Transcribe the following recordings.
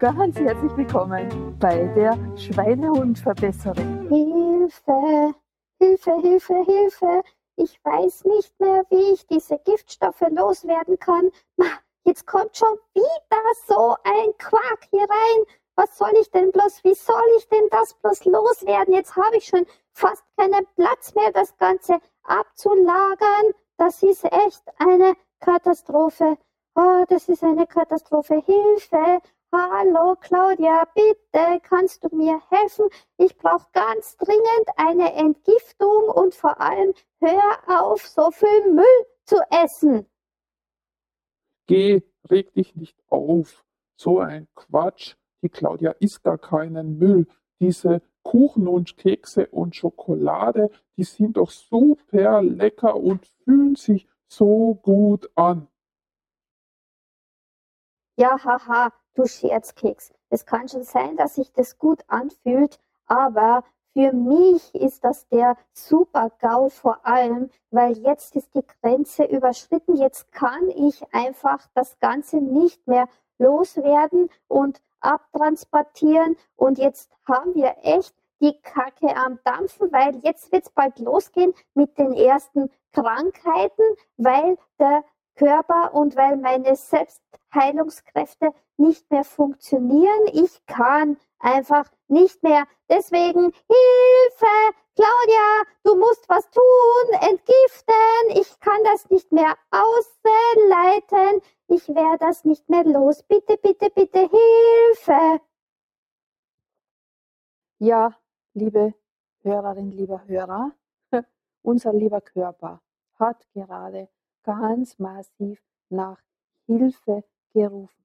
ganz herzlich willkommen bei der Schweinehundverbesserung. Hilfe, Hilfe, Hilfe, Hilfe. Ich weiß nicht mehr, wie ich diese Giftstoffe loswerden kann. Jetzt kommt schon wieder so ein Quark hier rein. Was soll ich denn bloß, wie soll ich denn das bloß loswerden? Jetzt habe ich schon fast keinen Platz mehr, das Ganze abzulagern. Das ist echt eine Katastrophe. Oh, das ist eine Katastrophe. Hilfe! Hallo Claudia, bitte kannst du mir helfen? Ich brauche ganz dringend eine Entgiftung und vor allem hör auf, so viel Müll zu essen. Geh, reg dich nicht auf. So ein Quatsch. Die Claudia isst gar keinen Müll. Diese Kuchen und Kekse und Schokolade, die sind doch super lecker und fühlen sich so gut an. Ja, haha, du Scherzkeks. Es kann schon sein, dass sich das gut anfühlt, aber für mich ist das der Super-GAU vor allem, weil jetzt ist die Grenze überschritten. Jetzt kann ich einfach das Ganze nicht mehr loswerden und abtransportieren. Und jetzt haben wir echt die Kacke am Dampfen, weil jetzt wird es bald losgehen mit den ersten Krankheiten, weil der Körper und weil meine Selbstheilungskräfte nicht mehr funktionieren. Ich kann einfach nicht mehr. Deswegen Hilfe, Claudia, du musst was tun, entgiften. Ich kann das nicht mehr ausleiten. Ich werde das nicht mehr los. Bitte, bitte, bitte, Hilfe. Ja, liebe Hörerin, lieber Hörer, unser lieber Körper hat gerade ganz massiv nach Hilfe gerufen.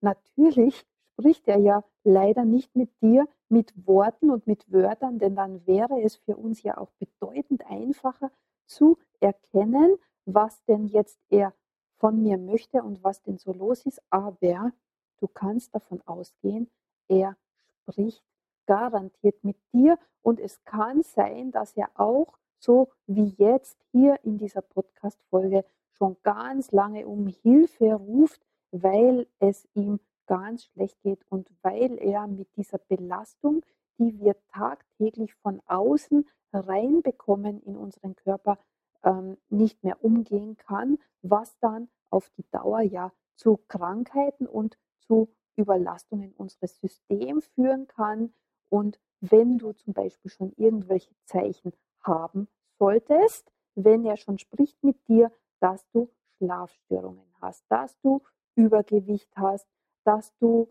Natürlich spricht er ja leider nicht mit dir mit Worten und mit Wörtern, denn dann wäre es für uns ja auch bedeutend einfacher zu erkennen, was denn jetzt er von mir möchte und was denn so los ist. Aber du kannst davon ausgehen, er spricht garantiert mit dir und es kann sein, dass er auch so wie jetzt hier in dieser Podcast-Folge schon ganz lange um Hilfe ruft, weil es ihm ganz schlecht geht und weil er mit dieser Belastung, die wir tagtäglich von außen reinbekommen in unseren Körper, ähm, nicht mehr umgehen kann, was dann auf die Dauer ja zu Krankheiten und zu Überlastungen unseres Systems führen kann. Und wenn du zum Beispiel schon irgendwelche Zeichen haben solltest, wenn er schon spricht mit dir, dass du Schlafstörungen hast, dass du Übergewicht hast, dass du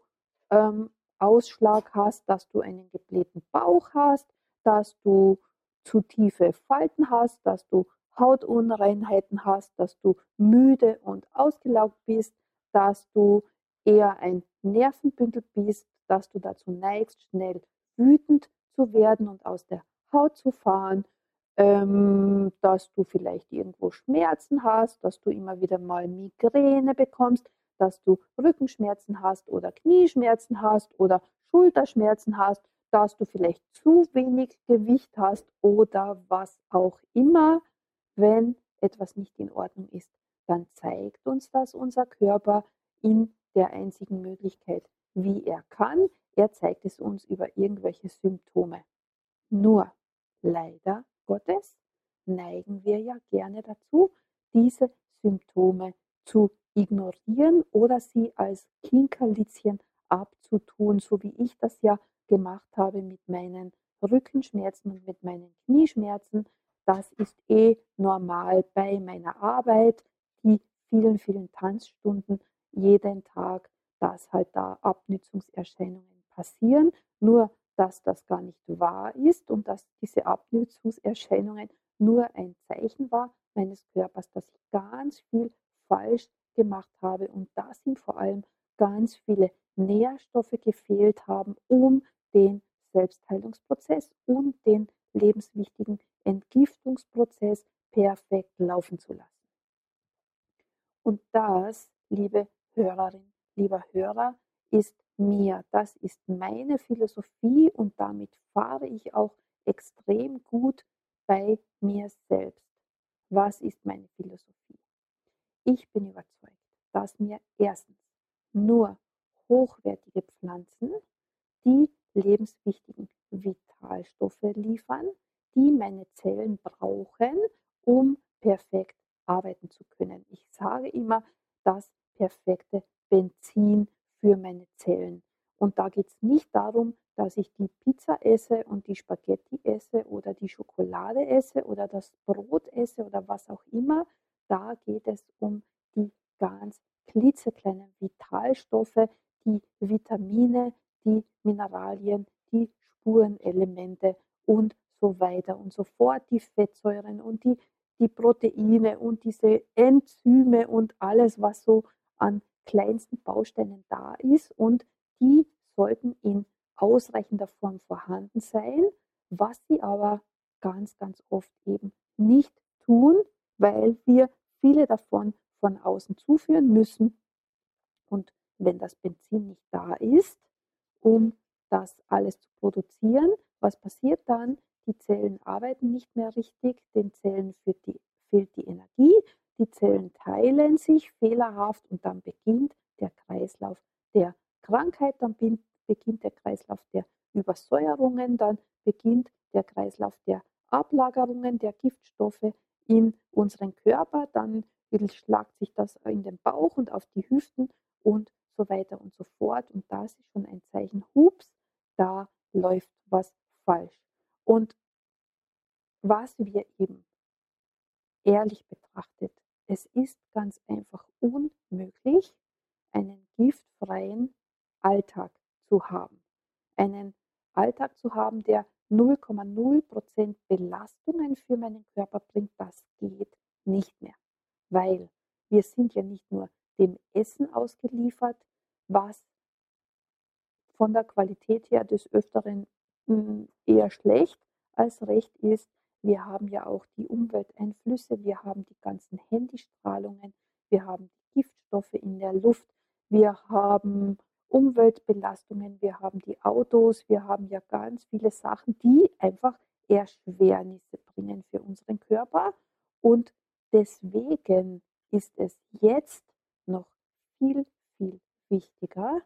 ähm, Ausschlag hast, dass du einen geblähten Bauch hast, dass du zu tiefe Falten hast, dass du Hautunreinheiten hast, dass du müde und ausgelaugt bist, dass du eher ein Nervenbündel bist, dass du dazu neigst, schnell wütend zu werden und aus der Haut zu fahren, ähm, dass du vielleicht irgendwo Schmerzen hast, dass du immer wieder mal Migräne bekommst, dass du Rückenschmerzen hast oder Knieschmerzen hast oder Schulterschmerzen hast, dass du vielleicht zu wenig Gewicht hast oder was auch immer, wenn etwas nicht in Ordnung ist, dann zeigt uns das unser Körper in der einzigen Möglichkeit, wie er kann. Er zeigt es uns über irgendwelche Symptome. Nur leider Gottes neigen wir ja gerne dazu, diese Symptome zu ignorieren oder sie als Kinkerlitzchen abzutun, so wie ich das ja gemacht habe mit meinen Rückenschmerzen und mit meinen Knieschmerzen. Das ist eh normal bei meiner Arbeit, die vielen, vielen Tanzstunden jeden Tag, dass halt da Abnützungserscheinungen passieren. Nur dass das gar nicht wahr ist und dass diese Abnützungserscheinungen nur ein Zeichen war meines Körpers, dass ich ganz viel falsch gemacht habe und dass ihm vor allem ganz viele Nährstoffe gefehlt haben, um den Selbstheilungsprozess und den lebenswichtigen Entgiftungsprozess perfekt laufen zu lassen. Und das, liebe Hörerin, lieber Hörer, ist mir. Das ist meine Philosophie und damit fahre ich auch extrem gut bei mir selbst. Was ist meine Philosophie? Ich bin überzeugt, dass mir erstens nur hochwertige Pflanzen, die lebenswichtigen Vitalstoffe liefern, die meine Zellen brauchen, um perfekt arbeiten zu können. Ich sage immer, das perfekte Benzin für meine Zellen. Und da geht es nicht darum, dass ich die Pizza esse und die Spaghetti esse oder die Schokolade esse oder das Brot esse oder was auch immer. Da geht es um die ganz klitzekleinen Vitalstoffe, die Vitamine, die Mineralien, die Spurenelemente und so weiter und so fort, die Fettsäuren und die, die Proteine und diese Enzyme und alles, was so an kleinsten Bausteinen da ist und die sollten in ausreichender Form vorhanden sein, was sie aber ganz, ganz oft eben nicht tun, weil wir viele davon von außen zuführen müssen. Und wenn das Benzin nicht da ist, um das alles zu produzieren, was passiert dann? Die Zellen arbeiten nicht mehr richtig, den Zellen die, fehlt die Energie, die Zellen teilen sich fehlerhaft und dann beginnt der Kreislauf der Krankheit, dann beginnt der Kreislauf der Übersäuerungen, dann beginnt der Kreislauf der Ablagerungen der Giftstoffe in unseren Körper, dann schlagt sich das in den Bauch und auf die Hüften und so weiter und so fort. Und das ist schon ein Zeichen, hups, da läuft was falsch. Und was wir eben ehrlich betrachtet, es ist ganz einfach unmöglich, einen giftfreien Alltag zu haben. Einen Alltag zu haben, der 0,0% Belastungen für meinen Körper bringt, das geht nicht mehr. Weil wir sind ja nicht nur dem Essen ausgeliefert, was von der Qualität her des Öfteren hm, eher schlecht als recht ist. Wir haben ja auch die Umwelteinflüsse, wir haben die ganzen Handystrahlungen, wir haben die Giftstoffe in der Luft, wir haben Umweltbelastungen, wir haben die Autos, wir haben ja ganz viele Sachen, die einfach Erschwernisse bringen für unseren Körper. Und deswegen ist es jetzt noch viel, viel wichtiger,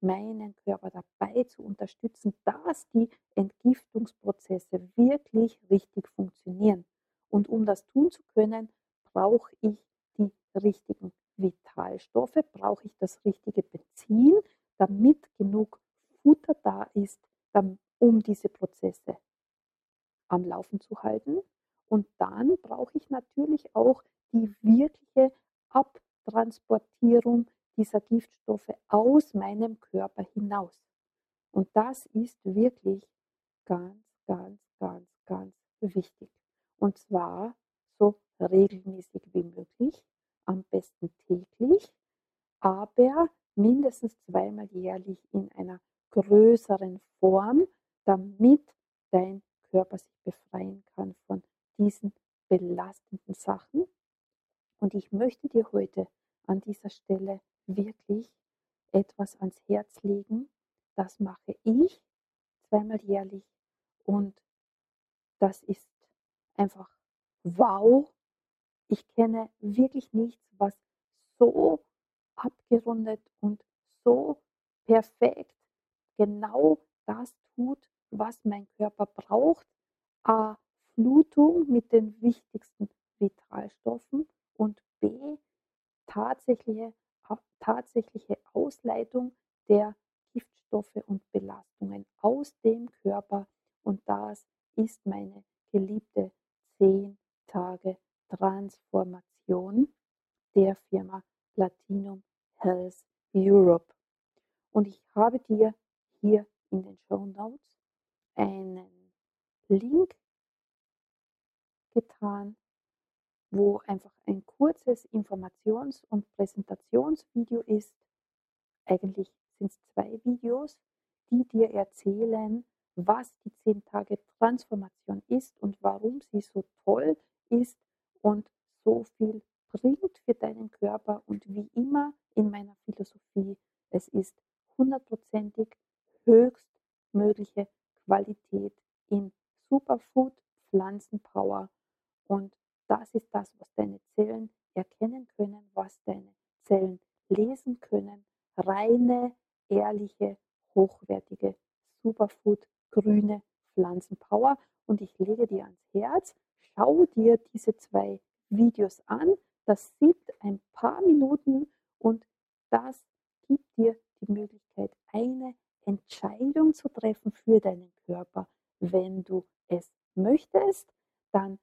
meinen Körper dabei zu unterstützen, dass die Entgiftungsprozesse wirklich richtig funktionieren. Und um das tun zu können, brauche ich die richtigen Vitalstoffe, brauche ich das richtige Benzin, damit genug Futter da ist, um diese Prozesse am Laufen zu halten. Und dann brauche ich natürlich auch die wirkliche Abtransportierung dieser Giftstoffe aus meinem Körper hinaus. Und das ist wirklich ganz, ganz, ganz, ganz wichtig. Und zwar so regelmäßig wie möglich, am besten täglich, aber mindestens zweimal jährlich in einer größeren Form, damit dein Körper sich befreien kann von diesen belastenden Sachen. Und ich möchte dir heute an dieser Stelle wirklich etwas ans Herz legen. Das mache ich zweimal jährlich und das ist einfach wow. Ich kenne wirklich nichts, was so abgerundet und so perfekt genau das tut, was mein Körper braucht. A. Flutung mit den wichtigsten Vitalstoffen und B. tatsächliche, tatsächliche Ausleitung der Giftstoffe und Belastungen aus dem Körper. Und das ist meine geliebte 10 Tage Transformation der Firma Platinum Health Europe. Und ich habe dir hier in den Show Notes einen Link getan, wo einfach ein kurzes Informations- und Präsentationsvideo ist. Eigentlich sind es zwei Videos, die dir erzählen, was die 10 Tage Transformation ist und warum sie so toll ist und so viel bringt für deinen Körper und wie immer in meiner Philosophie, es ist hundertprozentig höchstmögliche Qualität in Superfood, Pflanzenpower und das ist das, was deine Zellen erkennen können, was deine Zellen lesen können. Reine ehrliche, hochwertige Superfood, grüne Pflanzenpower. Und ich lege dir ans Herz, schau dir diese zwei Videos an. Das sind ein paar Minuten und das gibt dir die Möglichkeit, eine Entscheidung zu treffen für deinen Körper. Wenn du es möchtest, dann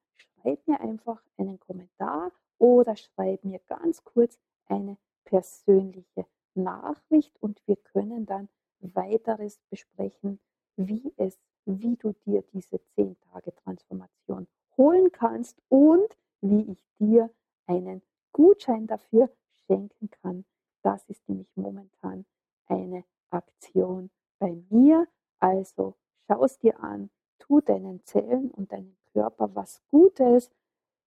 schreib mir einfach einen Kommentar oder schreib mir ganz kurz eine persönliche Nachricht und wir können dann weiteres besprechen, wie es, wie du dir diese 10 Tage Transformation holen kannst und wie ich dir einen Gutschein dafür schenken kann. Das ist nämlich momentan eine Aktion bei mir. Also schau es dir an, tu deinen Zellen und deinem Körper was Gutes,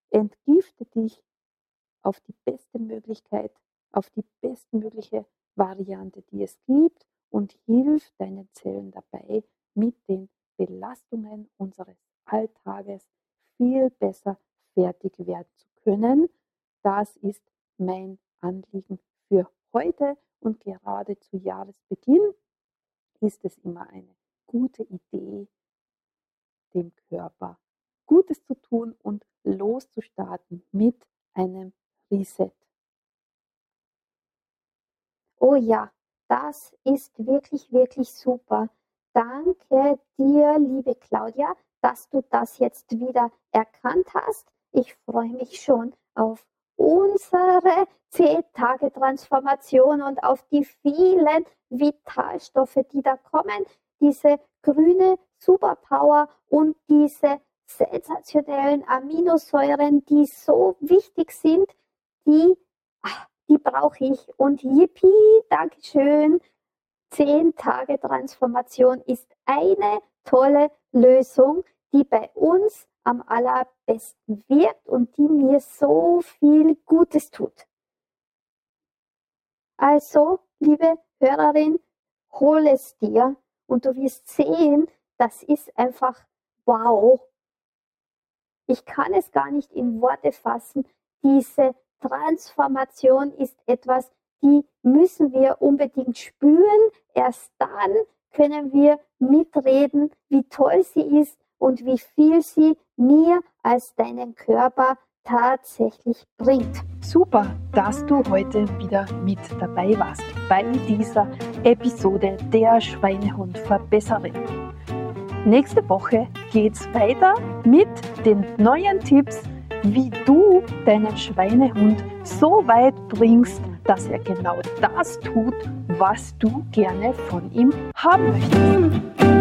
entgifte dich auf die beste Möglichkeit, auf die bestmögliche Variante, die es gibt und hilf deinen Zellen dabei, mit den Belastungen unseres Alltages viel besser fertig werden zu können. Das ist mein Anliegen für heute und gerade zu Jahresbeginn ist es immer eine gute Idee, dem Körper Gutes zu tun und loszustarten mit einem Reset. Oh ja, das ist wirklich, wirklich super. Danke dir, liebe Claudia, dass du das jetzt wieder erkannt hast. Ich freue mich schon auf unsere 10-Tage-Transformation und auf die vielen Vitalstoffe, die da kommen. Diese grüne Superpower und diese sensationellen Aminosäuren, die so wichtig sind, die, ah, die brauche ich. Und yippie, Dankeschön. 10 Tage Transformation ist eine tolle Lösung, die bei uns am allerbesten wirkt und die mir so viel Gutes tut. Also, liebe Hörerin, hol es dir und du wirst sehen, das ist einfach wow. Ich kann es gar nicht in Worte fassen. Diese Transformation ist etwas, die müssen wir unbedingt spüren. Erst dann können wir mitreden, wie toll sie ist und wie viel sie mir als deinen Körper tatsächlich bringt. Super, dass du heute wieder mit dabei warst bei dieser Episode der Schweinehund-Verbesserin. Nächste Woche geht's weiter mit den neuen Tipps, wie du deinen Schweinehund so weit bringst, dass er genau das tut, was du gerne von ihm haben möchtest.